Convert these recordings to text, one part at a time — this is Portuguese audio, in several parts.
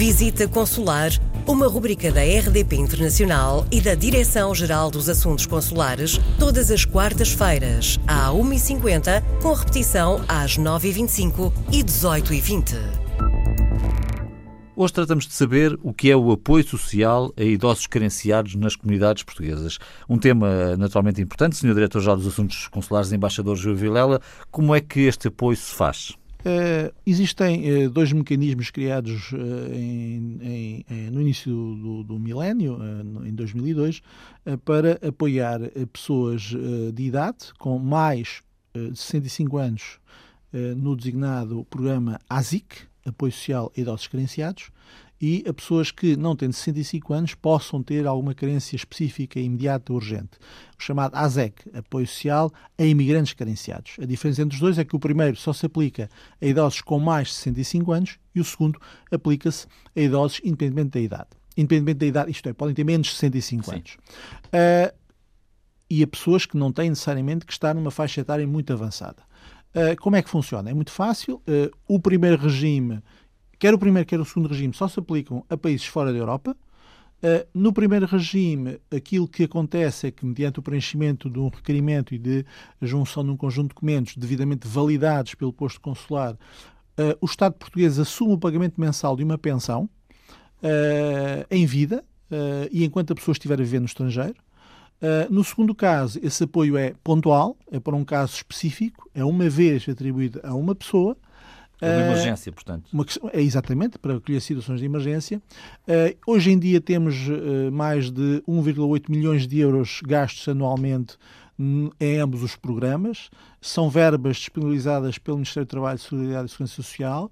Visita Consular, uma rubrica da RDP Internacional e da Direção-Geral dos Assuntos Consulares, todas as quartas-feiras, à 1h50, com repetição às 9h25 e 18h20. Hoje tratamos de saber o que é o apoio social a idosos carenciados nas comunidades portuguesas. Um tema naturalmente importante, Sr. Diretor-Geral dos Assuntos Consulares, Embaixador Júlio Vilela. Como é que este apoio se faz? Uh, existem uh, dois mecanismos criados uh, em, em, no início do, do milénio, em 2002, para apoiar pessoas de idade com mais de 65 anos no designado programa ASIC, Apoio Social a Idosos Carenciados, e a pessoas que, não tendo 65 anos, possam ter alguma carência específica, imediata, urgente. O chamado ASEC, Apoio Social a Imigrantes Carenciados. A diferença entre os dois é que o primeiro só se aplica a idosos com mais de 65 anos e o segundo aplica-se a idosos independentemente da idade. Independentemente da idade, isto é, podem ter menos de 65 Sim. anos. Uh, e a pessoas que não têm necessariamente que estar numa faixa etária muito avançada. Uh, como é que funciona? É muito fácil. Uh, o primeiro regime quer o primeiro, quer o segundo regime, só se aplicam a países fora da Europa. Uh, no primeiro regime, aquilo que acontece é que, mediante o preenchimento de um requerimento e de junção de um conjunto de documentos devidamente validados pelo posto consular, o Estado português assume o pagamento mensal de uma pensão em vida e enquanto a pessoa estiver a viver no estrangeiro. No segundo caso, esse apoio é pontual, é para um caso específico, é uma vez atribuído a uma pessoa é uma emergência, portanto. Uma, é exatamente, para acolher situações de emergência. Uh, hoje em dia temos uh, mais de 1,8 milhões de euros gastos anualmente em ambos os programas. São verbas disponibilizadas pelo Ministério do Trabalho, Solidariedade e Segurança Social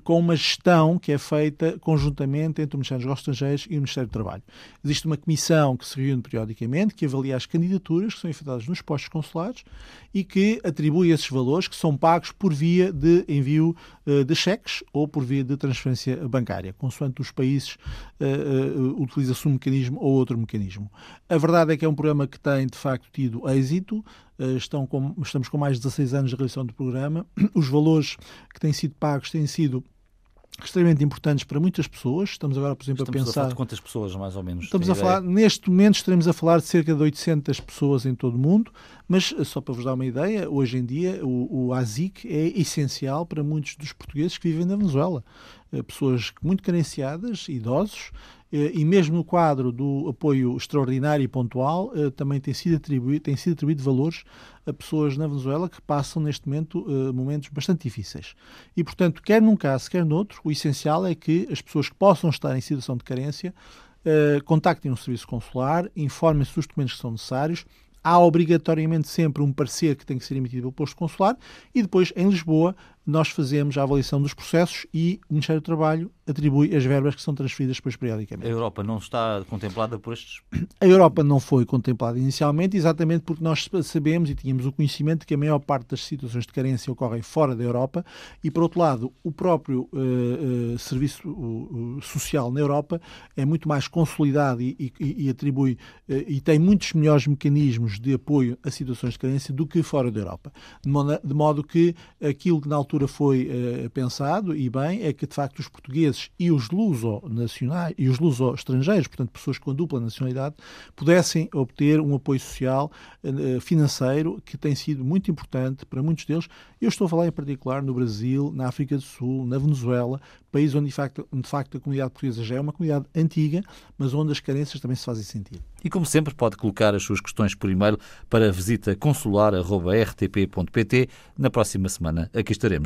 com uma gestão que é feita conjuntamente entre o Ministério dos Negócios Estrangeiros e o Ministério do Trabalho. Existe uma comissão que se reúne periodicamente, que avalia as candidaturas que são efetuadas nos postos consulares e que atribui esses valores que são pagos por via de envio uh, de cheques ou por via de transferência bancária, consoante os países uh, uh, utiliza-se um mecanismo ou outro mecanismo. A verdade é que é um programa que tem, de facto, tido êxito, eh, estão com, estamos com mais de 16 anos de realização do programa. Os valores que têm sido pagos têm sido extremamente importantes para muitas pessoas. Estamos agora, por exemplo, estamos a pensar... a falar de quantas pessoas, mais ou menos? Estamos a falar, neste momento, estaremos a falar de cerca de 800 pessoas em todo o mundo, mas eh, só para vos dar uma ideia, hoje em dia o, o ASIC é essencial para muitos dos portugueses que vivem na Venezuela. Eh, pessoas muito carenciadas, idosos, eh, e mesmo no quadro do apoio extraordinário e pontual, eh, também tem sido atribuído, tem sido atribuído valores a pessoas na Venezuela que passam neste momento momentos bastante difíceis. E, portanto, quer num caso, quer noutro, o essencial é que as pessoas que possam estar em situação de carência contactem um serviço consular, informem-se dos documentos que são necessários, há obrigatoriamente sempre um parecer que tem que ser emitido pelo posto consular e depois, em Lisboa, nós fazemos a avaliação dos processos e o Ministério do Trabalho atribui as verbas que são transferidas depois periodicamente. A Europa não está contemplada por estes? A Europa não foi contemplada inicialmente, exatamente porque nós sabemos e tínhamos o conhecimento de que a maior parte das situações de carência ocorrem fora da Europa e, por outro lado, o próprio uh, uh, serviço uh, social na Europa é muito mais consolidado e, e, e atribui e tem muitos melhores mecanismos de apoio a situações de carência do que fora da Europa. De modo, de modo que aquilo que na altura altura foi uh, pensado, e bem, é que de facto os portugueses e os luso-nacionais e os luso-estrangeiros, portanto pessoas com dupla nacionalidade, pudessem obter um apoio social uh, financeiro que tem sido muito importante para muitos deles. Eu estou a falar em particular no Brasil, na África do Sul, na Venezuela, país onde de facto, de facto a comunidade portuguesa já é uma comunidade antiga, mas onde as carências também se fazem sentir. E como sempre, pode colocar as suas questões por e-mail para visita consular.rtp.pt. Na próxima semana aqui estaremos